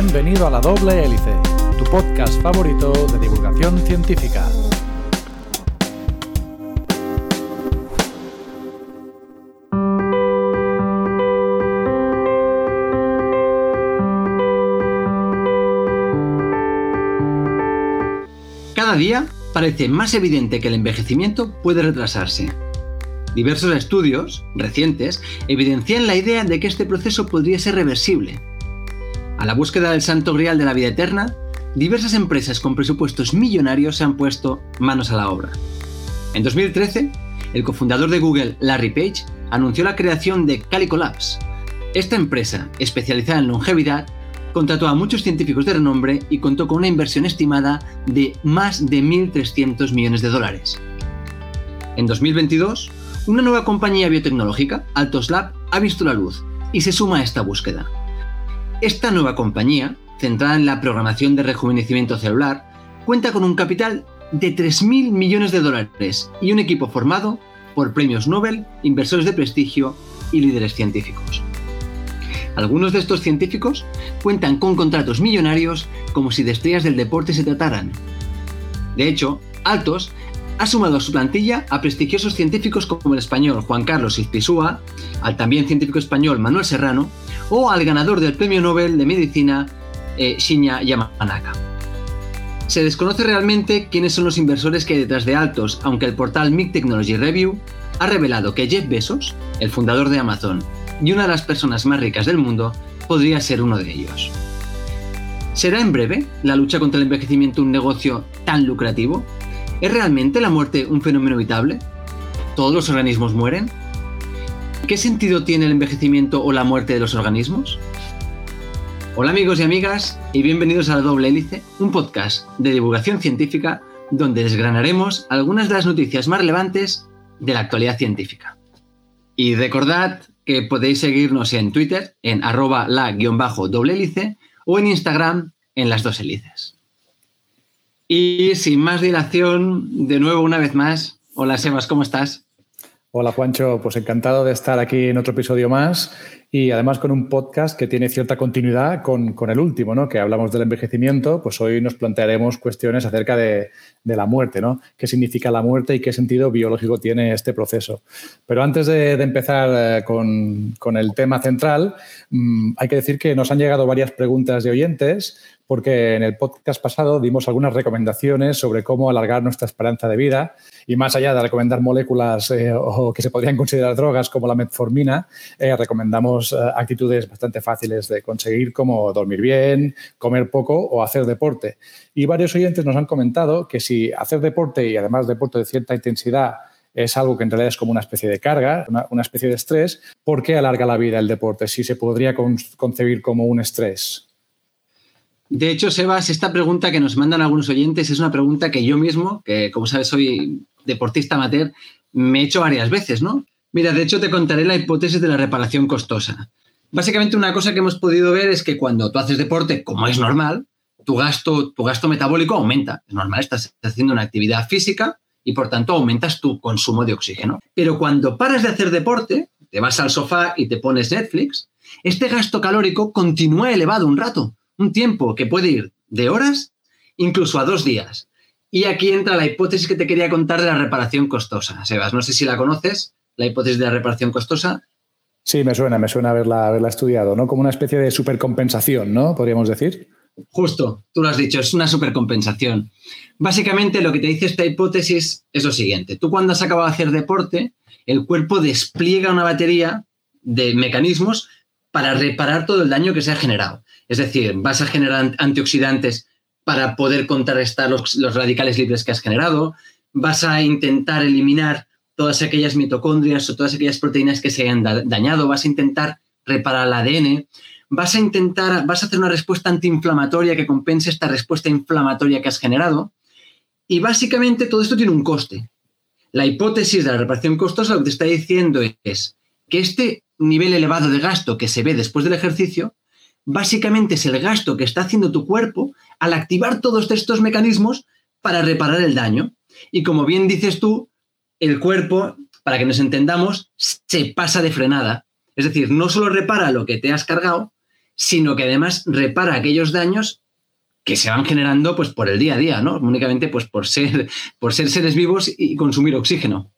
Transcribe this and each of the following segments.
Bienvenido a La Doble Hélice, tu podcast favorito de divulgación científica. Cada día parece más evidente que el envejecimiento puede retrasarse. Diversos estudios recientes evidencian la idea de que este proceso podría ser reversible. A la búsqueda del santo grial de la vida eterna, diversas empresas con presupuestos millonarios se han puesto manos a la obra. En 2013, el cofundador de Google, Larry Page, anunció la creación de Calico Labs. Esta empresa, especializada en longevidad, contrató a muchos científicos de renombre y contó con una inversión estimada de más de 1.300 millones de dólares. En 2022, una nueva compañía biotecnológica, Altos Lab, ha visto la luz y se suma a esta búsqueda. Esta nueva compañía, centrada en la programación de rejuvenecimiento celular, cuenta con un capital de 3.000 millones de dólares y un equipo formado por premios Nobel, inversores de prestigio y líderes científicos. Algunos de estos científicos cuentan con contratos millonarios como si de estrellas del deporte se trataran. De hecho, Altos ha sumado a su plantilla a prestigiosos científicos como el español Juan Carlos Izpisúa, al también científico español Manuel Serrano o al ganador del Premio Nobel de Medicina eh, Shinya Yamanaka. Se desconoce realmente quiénes son los inversores que hay detrás de Altos, aunque el portal MIG Technology Review ha revelado que Jeff Bezos, el fundador de Amazon y una de las personas más ricas del mundo, podría ser uno de ellos. ¿Será en breve la lucha contra el envejecimiento un negocio tan lucrativo? ¿Es realmente la muerte un fenómeno evitable? ¿Todos los organismos mueren? ¿Qué sentido tiene el envejecimiento o la muerte de los organismos? Hola amigos y amigas y bienvenidos a La Doble Hélice, un podcast de divulgación científica donde desgranaremos algunas de las noticias más relevantes de la actualidad científica. Y recordad que podéis seguirnos en Twitter en arroba la-doble hélice o en Instagram en las dos hélices. Y sin más dilación, de nuevo una vez más, hola Sebas, ¿cómo estás? Hola Juancho, pues encantado de estar aquí en otro episodio más y además con un podcast que tiene cierta continuidad con, el último, ¿no? Que hablamos del envejecimiento, pues hoy nos plantearemos cuestiones acerca de, la muerte, ¿no? ¿Qué significa la muerte y qué sentido biológico tiene este proceso? Pero antes de, empezar eh, con, el tema central, mm, hay que decir que nos han llegado varias preguntas de oyentes porque en el podcast pasado dimos algunas recomendaciones sobre cómo alargar nuestra esperanza de vida y más allá de recomendar moléculas eh, o que se podrían considerar drogas como la metformina, eh, recomendamos eh, actitudes bastante fáciles de conseguir como dormir bien, comer poco o hacer deporte. Y varios oyentes nos han comentado que si hacer deporte y además deporte de cierta intensidad es algo que en realidad es como una especie de carga, una, especie de estrés, ¿por qué alarga la vida el deporte? Si se podría concebir como un estrés. De hecho, Sebas, esta pregunta que nos mandan algunos oyentes es una pregunta que yo mismo, que como sabes soy deportista amateur, me he hecho varias veces, ¿no? Mira, de hecho te contaré la hipótesis de la reparación costosa. Básicamente una cosa que hemos podido ver es que cuando tú haces deporte, como es normal, tu gasto, tu gasto metabólico aumenta. Es normal, estás haciendo una actividad física y por tanto aumentas tu consumo de oxígeno. Pero cuando paras de hacer deporte, te vas al sofá y te pones Netflix, este gasto calórico continúa elevado un rato un tiempo que puede ir de horas incluso a dos días. Y aquí entra la hipótesis que te quería contar de la reparación costosa. Sebas, no sé si la conoces, la hipótesis de la reparación costosa. Sí, me suena, me suena haberla, haberla estudiado, ¿no? Como una especie de supercompensación, ¿no? Podríamos decir. Justo, tú lo has dicho, es una supercompensación. Básicamente lo que te dice esta hipótesis es lo siguiente. Tú cuando has acabado de hacer deporte, el cuerpo despliega una batería de mecanismos para reparar todo el daño que se ha generado. Es decir, vas a generar antioxidantes para poder contrarrestar los, radicales libres que has generado, vas a intentar eliminar todas aquellas mitocondrias o todas aquellas proteínas que se hayan dañado, vas a intentar reparar el ADN, vas a intentar, vas a hacer una respuesta antiinflamatoria que compense esta respuesta inflamatoria que has generado. Y básicamente todo esto tiene un coste. La hipótesis de la reparación costosa lo que te está diciendo es que este nivel elevado de gasto que se ve después del ejercicio básicamente es el gasto que está haciendo tu cuerpo al activar todos estos mecanismos para reparar el daño. Y como bien dices tú, el cuerpo, para que nos entendamos, se pasa de frenada. Es decir, no solo repara lo que te has cargado, sino que además repara aquellos daños que se van generando pues, por el día a día, ¿no? Únicamente pues, por, ser, por ser seres vivos y consumir oxígeno.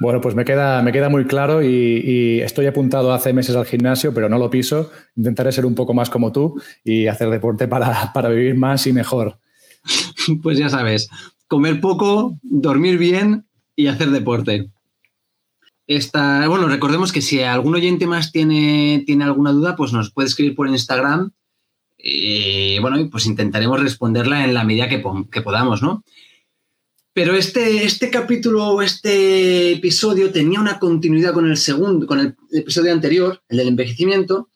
Bueno, pues me queda, me queda muy claro y, estoy apuntado hace meses al gimnasio, pero no lo piso. Intentaré ser un poco más como tú y hacer deporte para, para vivir más y mejor. Pues ya sabes, comer poco, dormir bien y hacer deporte. Bueno, recordemos que si algún oyente más tiene, tiene alguna duda, pues nos puede escribir por Instagram. Y bueno, pues intentaremos responderla en la medida que, que podamos, ¿no? Pero este, este capítulo, este episodio tenía una continuidad con el segundo, con el episodio anterior, el del envejecimiento,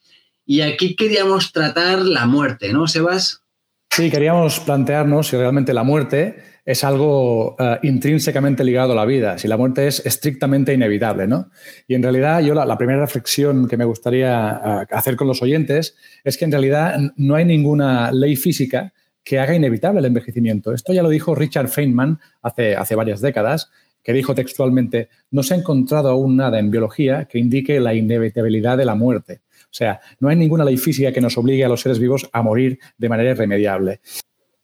y aquí queríamos tratar la muerte, ¿no, Sebas? Sí, queríamos plantearnos si realmente la muerte es algo eh, intrínsecamente ligado a la vida, si la muerte es estrictamente inevitable, ¿no? Y en realidad yo la, primera reflexión que me gustaría eh, hacer con los oyentes es que en realidad no hay ninguna ley física que haga inevitable el envejecimiento. Esto ya lo dijo Richard Feynman hace, hace varias décadas, que dijo textualmente, no se ha encontrado aún nada en biología que indique la inevitabilidad de la muerte. O sea, no hay ninguna ley física que nos obligue a los seres vivos a morir de manera irremediable.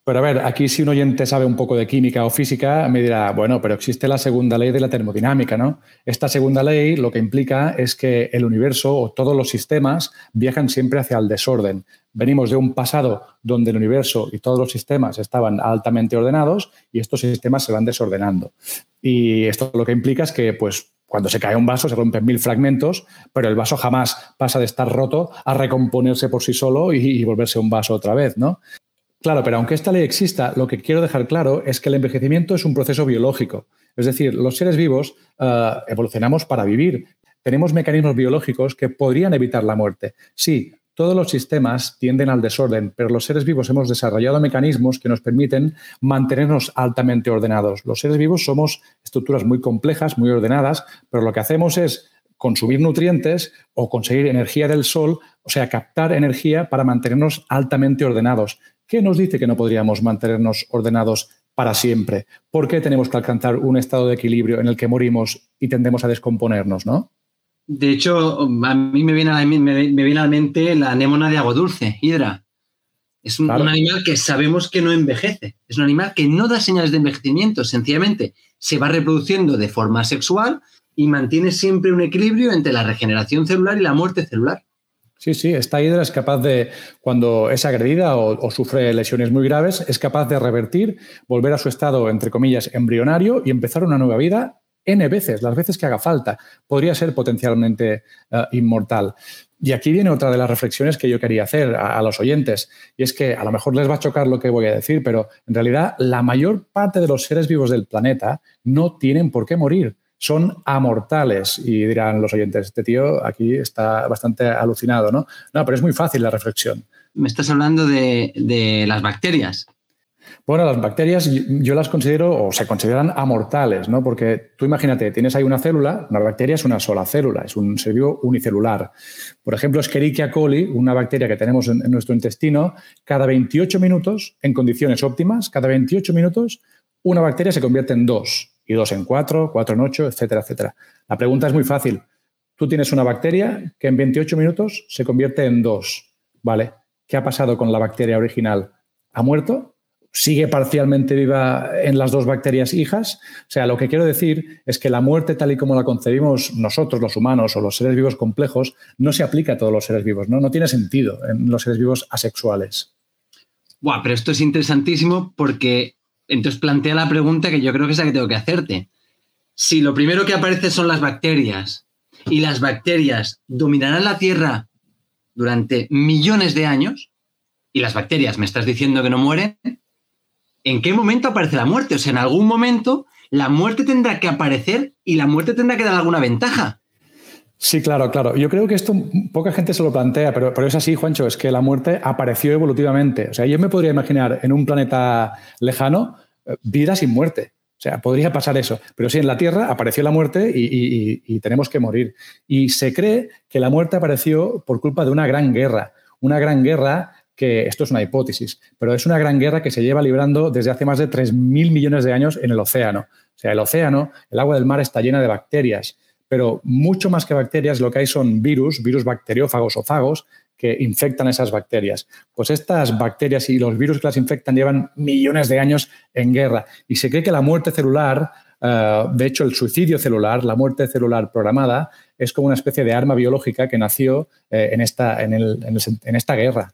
Pero a ver, aquí si un oyente sabe un poco de química o física, me dirá, bueno, pero existe la segunda ley de la termodinámica, ¿no? Esta segunda ley lo que implica es que el universo o todos los sistemas viajan siempre hacia el desorden. Venimos de un pasado donde el universo y todos los sistemas estaban altamente ordenados y estos sistemas se van desordenando. Y esto lo que implica es que, pues, cuando se cae un vaso se rompen mil fragmentos, pero el vaso jamás pasa de estar roto a recomponerse por sí solo y, y volverse un vaso otra vez, ¿no? Claro, pero aunque esta ley exista, lo que quiero dejar claro es que el envejecimiento es un proceso biológico. Es decir, los seres vivos eh, evolucionamos para vivir. Tenemos mecanismos biológicos que podrían evitar la muerte. Sí, todos los sistemas tienden al desorden, pero los seres vivos hemos desarrollado mecanismos que nos permiten mantenernos altamente ordenados. Los seres vivos somos estructuras muy complejas, muy ordenadas, pero lo que hacemos es consumir nutrientes o conseguir energía del sol, o sea, captar energía para mantenernos altamente ordenados. ¿Qué nos dice que no podríamos mantenernos ordenados para siempre? ¿Por qué tenemos que alcanzar un estado de equilibrio en el que morimos y tendemos a descomponernos, no? De hecho, a mí me viene a la, me, viene a la mente la anémona de agua dulce, Hidra. Es un, un, animal que sabemos que no envejece. Es un animal que no da señales de envejecimiento. Sencillamente se va reproduciendo de forma sexual y mantiene siempre un equilibrio entre la regeneración celular y la muerte celular. Sí, sí, esta hidra es capaz de, cuando es agredida o, sufre lesiones muy graves, es capaz de revertir, volver a su estado, entre comillas, embrionario y empezar una nueva vida N veces, las veces que haga falta. Podría ser potencialmente uh, inmortal. Y aquí viene otra de las reflexiones que yo quería hacer a, los oyentes. Y es que a lo mejor les va a chocar lo que voy a decir, pero en realidad la mayor parte de los seres vivos del planeta no tienen por qué morir son amortales. Y dirán los oyentes, este tío aquí está bastante alucinado, ¿no? No, pero es muy fácil la reflexión. Me estás hablando de, de las bacterias. Bueno, las bacterias yo las considero o se consideran amortales, ¿no? Porque tú imagínate, tienes ahí una célula, una bacteria es una sola célula, es un ser vivo unicelular. Por ejemplo, Escherichia coli, una bacteria que tenemos en, en nuestro intestino, cada 28 minutos, en condiciones óptimas, cada 28 minutos, una bacteria se convierte en dos y dos en cuatro, cuatro en ocho, etcétera, etcétera. La pregunta es muy fácil. Tú tienes una bacteria que en 28 minutos se convierte en dos, ¿vale? ¿Qué ha pasado con la bacteria original? ¿Ha muerto? ¿Sigue parcialmente viva en las dos bacterias hijas? O sea, lo que quiero decir es que la muerte tal y como la concebimos nosotros, los humanos o los seres vivos complejos, no se aplica a todos los seres vivos, ¿no? No tiene sentido en los seres vivos asexuales. Buah, pero esto es interesantísimo porque entonces plantea la pregunta que yo creo que es la que tengo que hacerte. Si lo primero que aparece son las bacterias y las bacterias dominarán la Tierra durante millones de años, y las bacterias me estás diciendo que no mueren, ¿en qué momento aparece la muerte? O sea, en algún momento la muerte tendrá que aparecer y la muerte tendrá que dar alguna ventaja. Sí, claro, claro. Yo creo que esto poca gente se lo plantea, pero, pero, es así, Juancho, es que la muerte apareció evolutivamente. O sea, yo me podría imaginar en un planeta lejano eh, vida sin muerte. O sea, podría pasar eso. Pero sí, en la Tierra apareció la muerte y, y, tenemos que morir. Y se cree que la muerte apareció por culpa de una gran guerra. Una gran guerra que, esto es una hipótesis, pero es una gran guerra que se lleva librando desde hace más de 3.000 millones de años en el océano. O sea, el océano, el agua del mar está llena de bacterias pero mucho más que bacterias, lo que hay son virus, virus bacteriófagos o fagos, que infectan esas bacterias. Pues estas bacterias y los virus que las infectan llevan millones de años en guerra y se cree que la muerte celular, eh, de hecho el suicidio celular, la muerte celular programada, es como una especie de arma biológica que nació eh, en, esta, en esta guerra.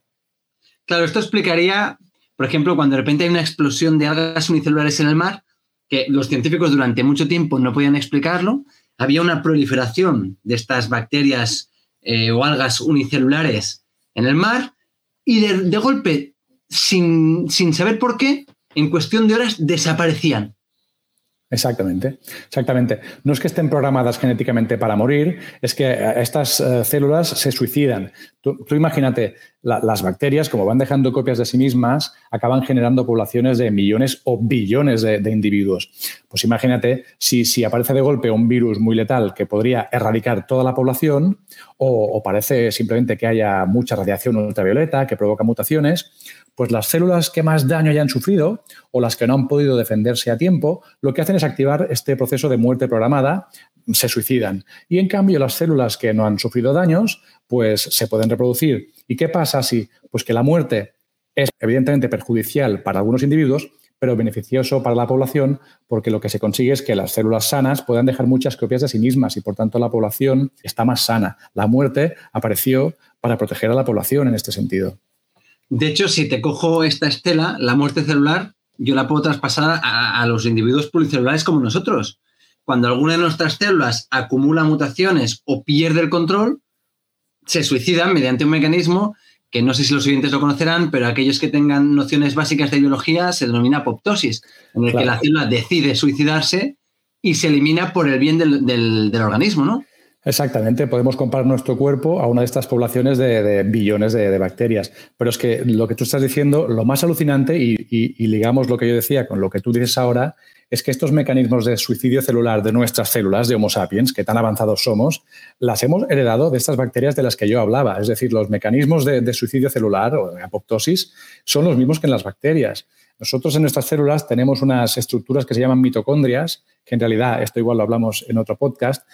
Claro, esto explicaría, por ejemplo, cuando de repente hay una explosión de algas unicelulares en el mar, que los científicos durante mucho tiempo no podían explicarlo, había una proliferación de estas bacterias eh, o algas unicelulares en el mar y de, golpe, sin, sin saber por qué, en cuestión de horas desaparecían. Exactamente, exactamente. No es que estén programadas genéticamente para morir, es que eh, estas eh, células se suicidan. Tú, imagínate, las bacterias, como van dejando copias de sí mismas, acaban generando poblaciones de millones o billones de, individuos. Pues imagínate si, si, aparece de golpe un virus muy letal que podría erradicar toda la población, o, o parece simplemente que haya mucha radiación ultravioleta que provoca mutaciones, pues las células que más daño hayan sufrido o las que no han podido defenderse a tiempo, lo que hacen es activar este proceso de muerte programada, se suicidan. Y en cambio las células que no han sufrido daños, pues se pueden reproducir. ¿Y qué pasa si? Pues que la muerte es evidentemente perjudicial para algunos individuos, pero beneficioso para la población porque lo que se consigue es que las células sanas puedan dejar muchas copias de sí mismas y por tanto la población está más sana. La muerte apareció para proteger a la población en este sentido. De hecho, si te cojo esta estela, la muerte celular, yo la puedo traspasar a, los individuos pluricelulares como nosotros. Cuando alguna de nuestras células acumula mutaciones o pierde el control, se suicidan mediante un mecanismo que no sé si los oyentes lo conocerán, pero aquellos que tengan nociones básicas de biología se denomina apoptosis, en el que la célula decide suicidarse y se elimina por el bien del, del organismo, ¿no? Exactamente, podemos comparar nuestro cuerpo a una de estas poblaciones de, billones de, bacterias. Pero es que lo que tú estás diciendo, lo más alucinante, y, ligamos lo que yo decía con lo que tú dices ahora, es que estos mecanismos de suicidio celular de nuestras células, de Homo sapiens, que tan avanzados somos, las hemos heredado de estas bacterias de las que yo hablaba. Es decir, los mecanismos de, de suicidio celular o de apoptosis son los mismos que en las bacterias. Nosotros en nuestras células tenemos unas estructuras que se llaman mitocondrias, que en realidad, esto igual lo hablamos en otro podcast,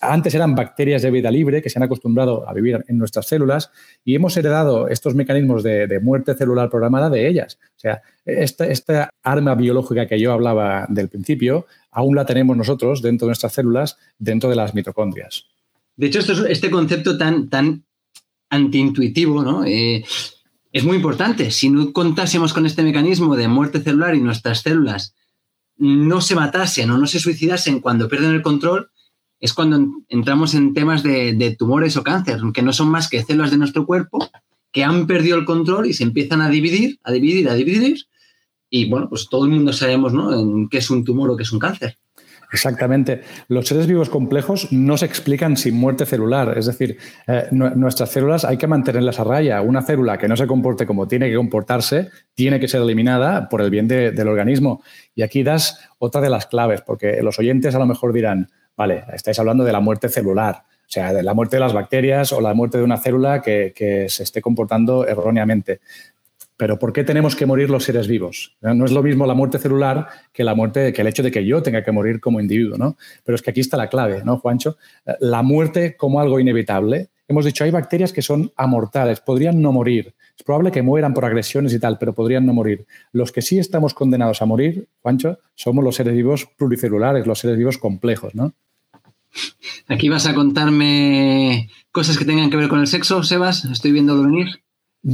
antes eran bacterias de vida libre que se han acostumbrado a vivir en nuestras células y hemos heredado estos mecanismos de, muerte celular programada de ellas. O sea, esta, arma biológica que yo hablaba del principio, aún la tenemos nosotros dentro de nuestras células, dentro de las mitocondrias. De hecho, este concepto tan, tan antiintuitivo, ¿no? Eh, es muy importante. Si no contásemos con este mecanismo de muerte celular y nuestras células no se matasen o no se suicidasen cuando pierden el control, es cuando entramos en temas de, tumores o cáncer, que no son más que células de nuestro cuerpo que han perdido el control y se empiezan a dividir, a dividir, a dividir. Y bueno, pues todo el mundo sabemos ¿no? en qué es un tumor o qué es un cáncer. Exactamente. Los seres vivos complejos no se explican sin muerte celular. Es decir, eh, nuestras células hay que mantenerlas a raya. Una célula que no se comporte como tiene que comportarse tiene que ser eliminada por el bien del organismo. Y aquí das otra de las claves, porque los oyentes a lo mejor dirán, vale, estáis hablando de la muerte celular. O sea, de la muerte de las bacterias o la muerte de una célula que, que se esté comportando erróneamente. Pero ¿por qué tenemos que morir los seres vivos? No es lo mismo la muerte celular que la muerte, que el hecho de que yo tenga que morir como individuo, ¿no? Pero es que aquí está la clave, ¿no, Juancho? Eh, la muerte como algo inevitable. Hemos dicho, hay bacterias que son amortales, podrían no morir. Es probable que mueran por agresiones y tal, pero podrían no morir. Los que sí estamos condenados a morir, Juancho, somos los seres vivos pluricelulares, los seres vivos complejos, ¿no? Aquí vas a contarme cosas que tengan que ver con el sexo, Sebas. Estoy viéndolo venir.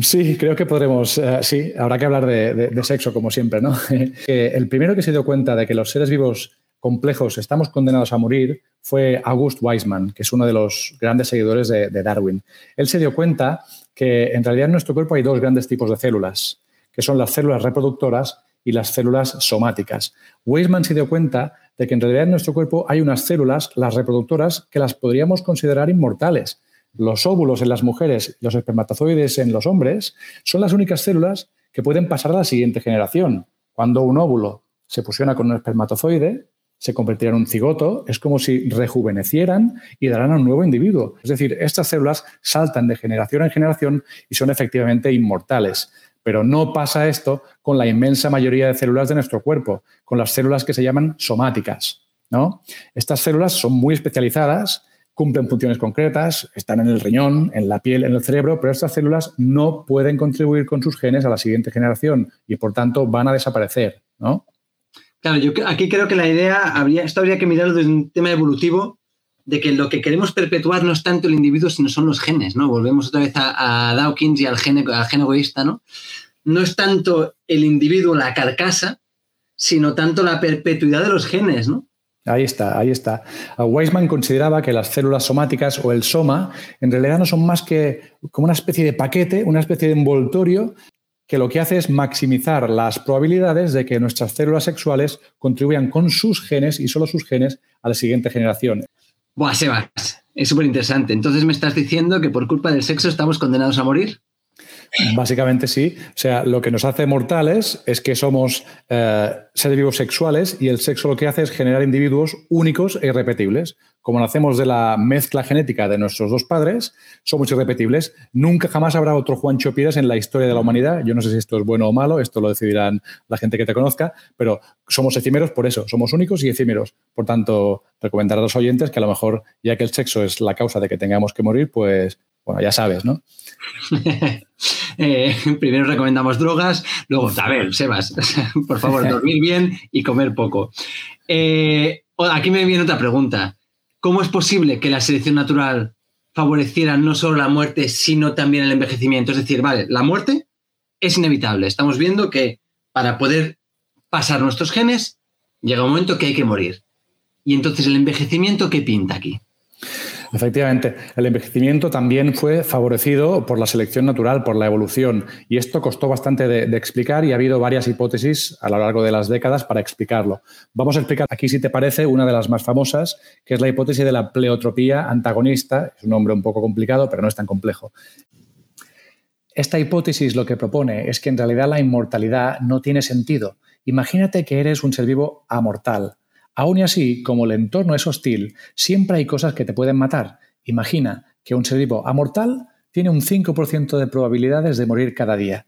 Sí, creo que podremos, eh, sí, habrá que hablar de, sexo como siempre, ¿no? el primero que se dio cuenta de que los seres vivos complejos estamos condenados a morir fue August Weismann, que es uno de los grandes seguidores de, Darwin. Él se dio cuenta que en realidad en nuestro cuerpo hay dos grandes tipos de células, que son las células reproductoras y las células somáticas. Weismann se dio cuenta de que en realidad en nuestro cuerpo hay unas células, las reproductoras, que las podríamos considerar inmortales los óvulos en las mujeres, los espermatozoides en los hombres, son las únicas células que pueden pasar a la siguiente generación. Cuando un óvulo se fusiona con un espermatozoide, se convertirá en un cigoto, es como si rejuvenecieran y darán a un nuevo individuo. Es decir, estas células saltan de generación en generación y son efectivamente inmortales. Pero no pasa esto con la inmensa mayoría de células de nuestro cuerpo, con las células que se llaman somáticas. ¿no? Estas células son muy especializadas cumplen funciones concretas, están en el riñón, en la piel, en el cerebro, pero estas células no pueden contribuir con sus genes a la siguiente generación y por tanto van a desaparecer, ¿no? Claro, yo aquí creo que la idea, habría, esto habría que mirarlo desde un tema evolutivo, de que lo que queremos perpetuar no es tanto el individuo, sino son los genes, ¿no? Volvemos otra vez a, Dawkins y al gen, al gen egoísta, ¿no? No es tanto el individuo, la carcasa, sino tanto la perpetuidad de los genes, ¿no? Ahí está, ahí está. Weisman consideraba que las células somáticas o el soma en realidad no son más que como una especie de paquete, una especie de envoltorio que lo que hace es maximizar las probabilidades de que nuestras células sexuales contribuyan con sus genes y solo sus genes a la siguiente generación. Buah, Sebas, es súper interesante. Entonces me estás diciendo que por culpa del sexo estamos condenados a morir. Básicamente sí. O sea, lo que nos hace mortales es que somos eh, seres vivos sexuales y el sexo lo que hace es generar individuos únicos e irrepetibles. Como nacemos de la mezcla genética de nuestros dos padres, somos irrepetibles. Nunca jamás habrá otro Juancho Pires en la historia de la humanidad. Yo no sé si esto es bueno o malo, esto lo decidirán la gente que te conozca, pero somos efímeros por eso, somos únicos y efímeros. Por tanto, recomendar a los oyentes que a lo mejor, ya que el sexo es la causa de que tengamos que morir, pues bueno, ya sabes, ¿no? Eh, primero recomendamos drogas, luego, a Sebas, por favor, dormir bien y comer poco. Eh, aquí me viene otra pregunta. ¿Cómo es posible que la selección natural favoreciera no solo la muerte, sino también el envejecimiento? Es decir, vale, la muerte es inevitable. Estamos viendo que para poder pasar nuestros genes, llega un momento que hay que morir. Y entonces el envejecimiento, ¿qué pinta aquí? Efectivamente, el envejecimiento también fue favorecido por la selección natural, por la evolución, y esto costó bastante de, explicar y ha habido varias hipótesis a lo largo de las décadas para explicarlo. Vamos a explicar aquí, si te parece, una de las más famosas, que es la hipótesis de la pleotropía antagonista. Es un nombre un poco complicado, pero no es tan complejo. Esta hipótesis lo que propone es que en realidad la inmortalidad no tiene sentido. Imagínate que eres un ser vivo amortal Aún y así, como el entorno es hostil, siempre hay cosas que te pueden matar. Imagina que un ser vivo amortal tiene un 5% de probabilidades de morir cada día.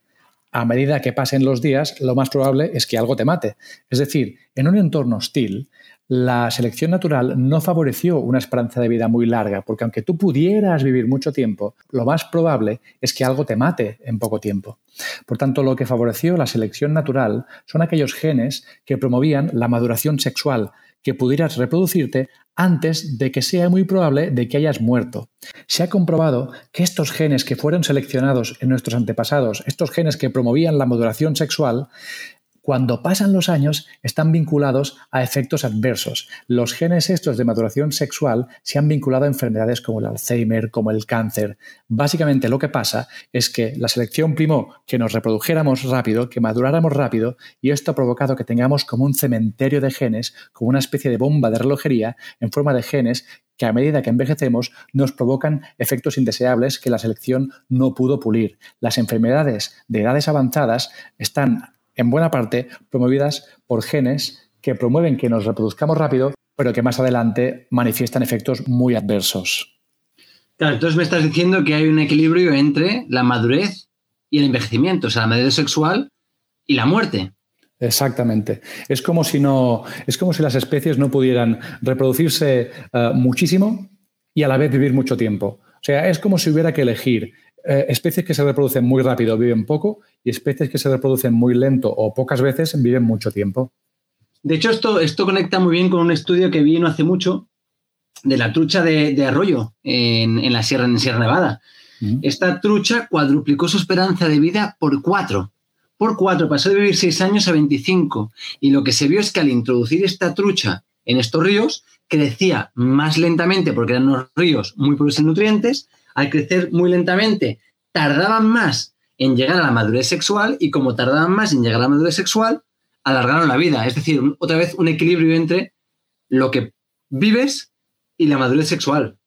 A medida que pasen los días, lo más probable es que algo te mate. Es decir, en un entorno hostil, la selección natural no favoreció una esperanza de vida muy larga, porque aunque tú pudieras vivir mucho tiempo, lo más probable es que algo te mate en poco tiempo. Por tanto, lo que favoreció la selección natural son aquellos genes que promovían la maduración sexual, que pudieras reproducirte antes de que sea muy probable de que hayas muerto. Se ha comprobado que estos genes que fueron seleccionados en nuestros antepasados, estos genes que promovían la maduración sexual, cuando pasan los años están vinculados a efectos adversos. Los genes estos de maduración sexual se han vinculado a enfermedades como el Alzheimer, como el cáncer. Básicamente lo que pasa es que la selección primó que nos reprodujéramos rápido, que maduráramos rápido, y esto ha provocado que tengamos como un cementerio de genes, como una especie de bomba de relojería en forma de genes que a medida que envejecemos nos provocan efectos indeseables que la selección no pudo pulir. Las enfermedades de edades avanzadas están en buena parte promovidas por genes que promueven que nos reproduzcamos rápido, pero que más adelante manifiestan efectos muy adversos. Claro, entonces me estás diciendo que hay un equilibrio entre la madurez y el envejecimiento, o sea, la madurez sexual y la muerte. Exactamente. Es como si no, es como si las especies no pudieran reproducirse eh, muchísimo y a la vez vivir mucho tiempo. O sea, es como si hubiera que elegir eh, especies que se reproducen muy rápido viven poco y especies que se reproducen muy lento o pocas veces viven mucho tiempo. De hecho, esto, esto conecta muy bien con un estudio que vi no hace mucho de la trucha de, arroyo en, la Sierra, en Sierra Nevada. Esta trucha cuadruplicó su esperanza de vida por cuatro. Por cuatro, pasó de vivir seis años a 25. Y lo que se vio es que al introducir esta trucha en estos ríos, crecía más lentamente porque eran unos ríos muy pobres en nutrientes, al crecer muy lentamente, tardaban más en llegar a la madurez sexual y como tardaban más en llegar a la madurez sexual, alargaron la vida. Es decir, otra vez un equilibrio entre lo que vives y la madurez sexual.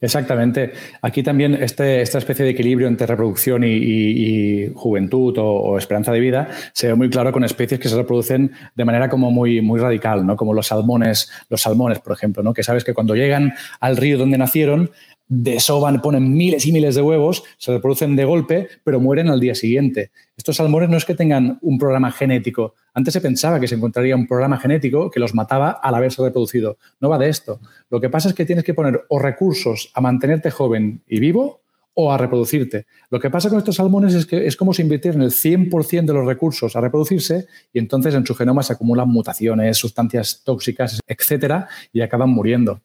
Exactamente. Aquí también este, esta especie de equilibrio entre reproducción y, juventud o, esperanza de vida se ve muy claro con especies que se reproducen de manera como muy, muy radical, ¿no? Como los salmones, los salmones, por ejemplo, ¿no? Que sabes que cuando llegan al río donde nacieron, desoban, ponen miles y miles de huevos, se reproducen de golpe, pero mueren al día siguiente. Estos salmones no es que tengan un programa genético. Antes se pensaba que se encontraría un programa genético que los mataba al haberse reproducido. No va de esto. Lo que pasa es que tienes que poner o recursos a mantenerte joven y vivo o a reproducirte. Lo que pasa con estos salmones es que es como si invirtieran el 100% de los recursos a reproducirse y entonces en su genoma se acumulan mutaciones, sustancias tóxicas, etcétera, y acaban muriendo.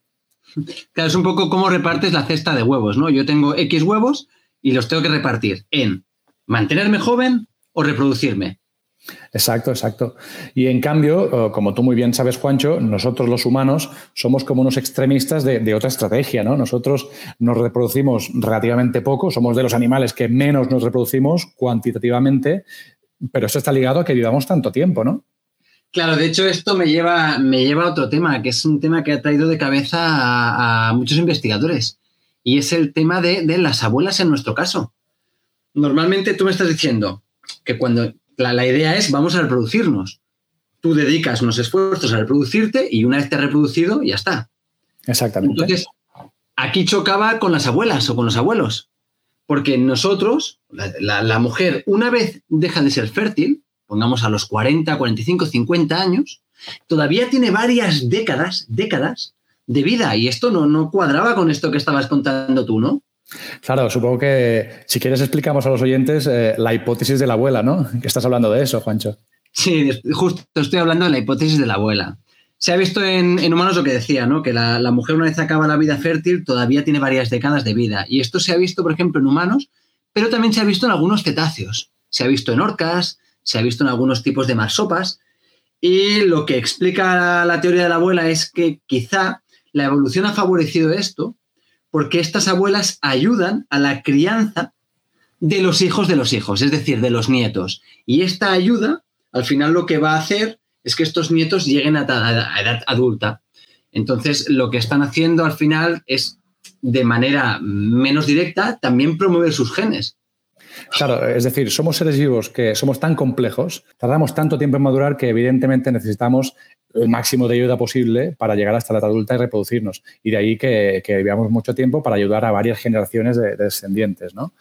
Claro, es un poco como repartes la cesta de huevos, ¿no? Yo tengo X huevos y los tengo que repartir en mantenerme joven o reproducirme. Exacto, exacto. Y en cambio, como tú muy bien sabes, Juancho, nosotros los humanos somos como unos extremistas de, otra estrategia, ¿no? Nosotros nos reproducimos relativamente poco, somos de los animales que menos nos reproducimos cuantitativamente, pero eso está ligado a que vivamos tanto tiempo, ¿no? Claro, de hecho esto me lleva, me lleva a otro tema, que es un tema que ha traído de cabeza a, muchos investigadores, y es el tema de, de las abuelas en nuestro caso. Normalmente tú me estás diciendo que cuando la, idea es vamos a reproducirnos. Tú dedicas unos esfuerzos a reproducirte y una vez te has reproducido, ya está. Exactamente. Entonces, aquí chocaba con las abuelas o con los abuelos. Porque nosotros, la, mujer, una vez deja de ser fértil, pongamos a los 40, 45, 50 años, todavía tiene varias décadas, décadas de vida. Y esto no, no cuadraba con esto que estabas contando tú, ¿no? Claro, supongo que si quieres explicamos a los oyentes eh, la hipótesis de la abuela, ¿no? Que estás hablando de eso, Juancho. Sí, justo estoy hablando de la hipótesis de la abuela. Se ha visto en, humanos lo que decía, ¿no? Que la, mujer una vez acaba la vida fértil todavía tiene varias décadas de vida. Y esto se ha visto, por ejemplo, en humanos, pero también se ha visto en algunos cetáceos. Se ha visto en orcas, se ha visto en algunos tipos de marsopas. Y lo que explica la teoría de la abuela es que quizá la evolución ha favorecido esto porque estas abuelas ayudan a la crianza de los hijos de los hijos, es decir, de los nietos. Y esta ayuda, al final lo que va a hacer es que estos nietos lleguen a, edad adulta. Entonces, lo que están haciendo al final es, de manera menos directa, también promover sus genes. Claro, es decir, somos seres vivos que somos tan complejos, tardamos tanto tiempo en madurar que evidentemente necesitamos el máximo de ayuda posible para llegar hasta la edad adulta y reproducirnos. Y de ahí que, vivamos mucho tiempo para ayudar a varias generaciones de, descendientes. ¿no?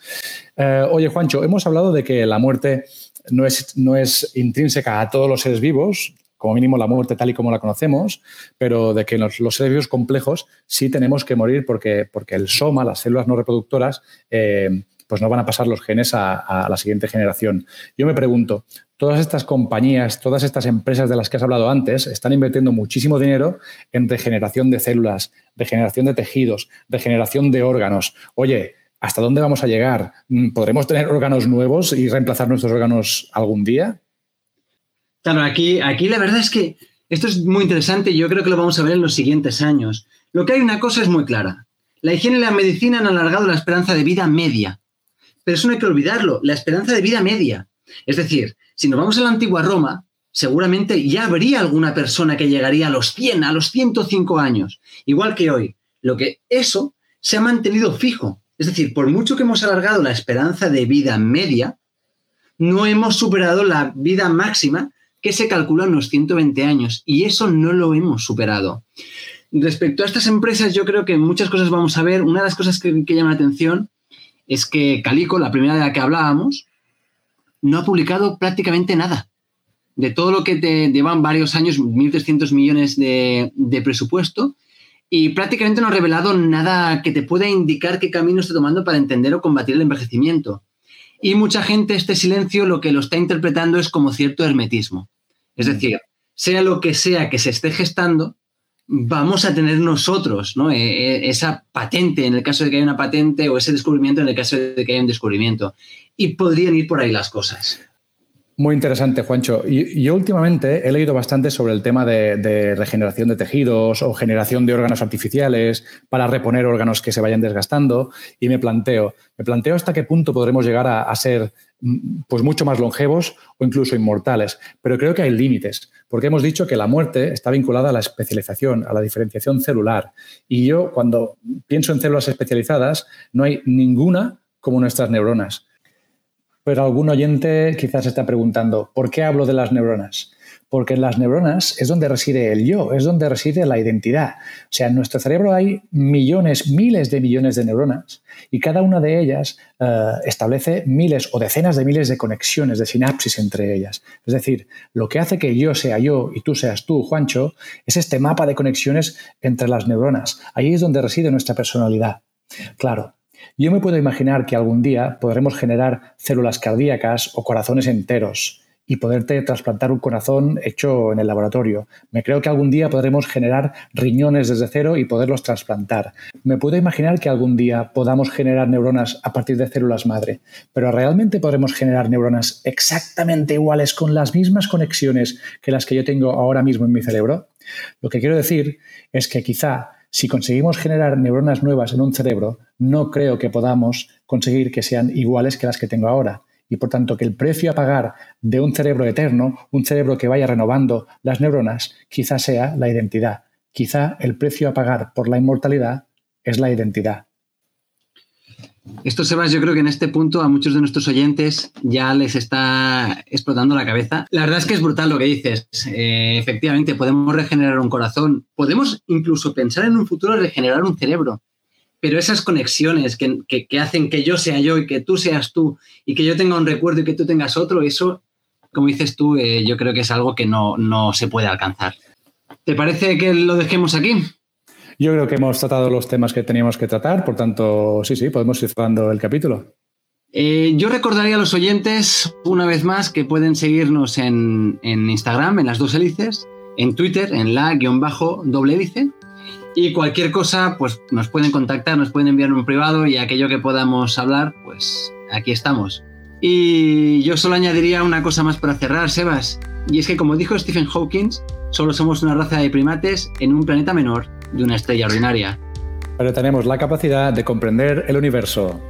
Eh, oye, Juancho, hemos hablado de que la muerte no es, no es intrínseca a todos los seres vivos, como mínimo la muerte tal y como la conocemos, pero de que los, los seres vivos complejos sí tenemos que morir porque, porque el soma, las células no reproductoras, eh, pues no van a pasar los genes a, la siguiente generación. Yo me pregunto, todas estas compañías, todas estas empresas de las que has hablado antes, están invirtiendo muchísimo dinero en regeneración de células, regeneración de tejidos, regeneración de órganos. Oye, ¿hasta dónde vamos a llegar? ¿Podremos tener órganos nuevos y reemplazar nuestros órganos algún día? Claro, aquí, aquí la verdad es que esto es muy interesante y yo creo que lo vamos a ver en los siguientes años. Lo que hay una cosa es muy clara. La higiene y la medicina han alargado la esperanza de vida media. Pero eso no hay que olvidarlo, la esperanza de vida media. Es decir, si nos vamos a la antigua Roma, seguramente ya habría alguna persona que llegaría a los 100, a los 105 años, igual que hoy. Lo que eso se ha mantenido fijo. Es decir, por mucho que hemos alargado la esperanza de vida media, no hemos superado la vida máxima que se calcula en los 120 años y eso no lo hemos superado. Respecto a estas empresas, yo creo que muchas cosas vamos a ver. Una de las cosas que, que llama la atención es que Calico, la primera de la que hablábamos, no ha publicado prácticamente nada. De todo lo que te llevan varios años, 1.300 millones de, presupuesto, y prácticamente no ha revelado nada que te pueda indicar qué camino está tomando para entender o combatir el envejecimiento. Y mucha gente este silencio lo que lo está interpretando es como cierto hermetismo. Es mm. decir, sea lo que sea que se esté gestando, vamos a tener nosotros ¿no? E, e, esa patente en el caso de que haya una patente o ese descubrimiento en el caso de que haya un descubrimiento. Y podrían ir por ahí las cosas. Muy interesante, Juancho. Yo últimamente he leído bastante sobre el tema de, regeneración de tejidos o generación de órganos artificiales para reponer órganos que se vayan desgastando y me planteo, me planteo hasta qué punto podremos llegar a, ser pues mucho más longevos o incluso inmortales. Pero creo que hay límites, porque hemos dicho que la muerte está vinculada a la especialización, a la diferenciación celular. Y yo cuando pienso en células especializadas, no hay ninguna como nuestras neuronas. Pero algún oyente quizás está preguntando, ¿por qué hablo de las neuronas? porque en las neuronas es donde reside el yo, es donde reside la identidad. O sea, en nuestro cerebro hay millones, miles de millones de neuronas y cada una de ellas eh, establece miles o decenas de miles de conexiones, de sinapsis entre ellas. Es decir, lo que hace que yo sea yo y tú seas tú, Juancho, es este mapa de conexiones entre las neuronas. Ahí es donde reside nuestra personalidad. Claro, yo me puedo imaginar que algún día podremos generar células cardíacas o corazones enteros y poderte trasplantar un corazón hecho en el laboratorio. Me creo que algún día podremos generar riñones desde cero y poderlos trasplantar. Me puedo imaginar que algún día podamos generar neuronas a partir de células madre, pero ¿realmente podremos generar neuronas exactamente iguales con las mismas conexiones que las que yo tengo ahora mismo en mi cerebro? Lo que quiero decir es que quizá si conseguimos generar neuronas nuevas en un cerebro, no creo que podamos conseguir que sean iguales que las que tengo ahora y por tanto que el precio a pagar de un cerebro eterno, un cerebro que vaya renovando las neuronas, quizá sea la identidad. Quizá el precio a pagar por la inmortalidad es la identidad. Esto, Sebas, yo creo que en este punto a muchos de nuestros oyentes ya les está explotando la cabeza. La verdad es que es brutal lo que dices. Eh, efectivamente, podemos regenerar un corazón, podemos incluso pensar en un futuro regenerar un cerebro pero esas conexiones que, hacen que yo sea yo y que tú seas tú y que yo tenga un recuerdo y que tú tengas otro, eso, como dices tú, eh, yo creo que es algo que no, se puede alcanzar. ¿Te parece que lo dejemos aquí? Yo creo que hemos tratado los temas que teníamos que tratar, por tanto, sí, sí, podemos ir cerrando el capítulo. Eh, yo recordaría a los oyentes, una vez más, que pueden seguirnos en, en Instagram, en las dos hélices, en Twitter, en la-doble hélice, y cualquier cosa, pues nos pueden contactar, nos pueden enviar un privado y aquello que podamos hablar, pues aquí estamos. Y yo solo añadiría una cosa más para cerrar, Sebas. Y es que como dijo Stephen Hawking, solo somos una raza de primates en un planeta menor de una estrella ordinaria. Pero tenemos la capacidad de comprender el universo.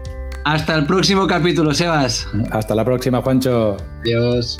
Hasta el próximo capítulo, Sebas. Hasta la próxima, Juancho. Adiós.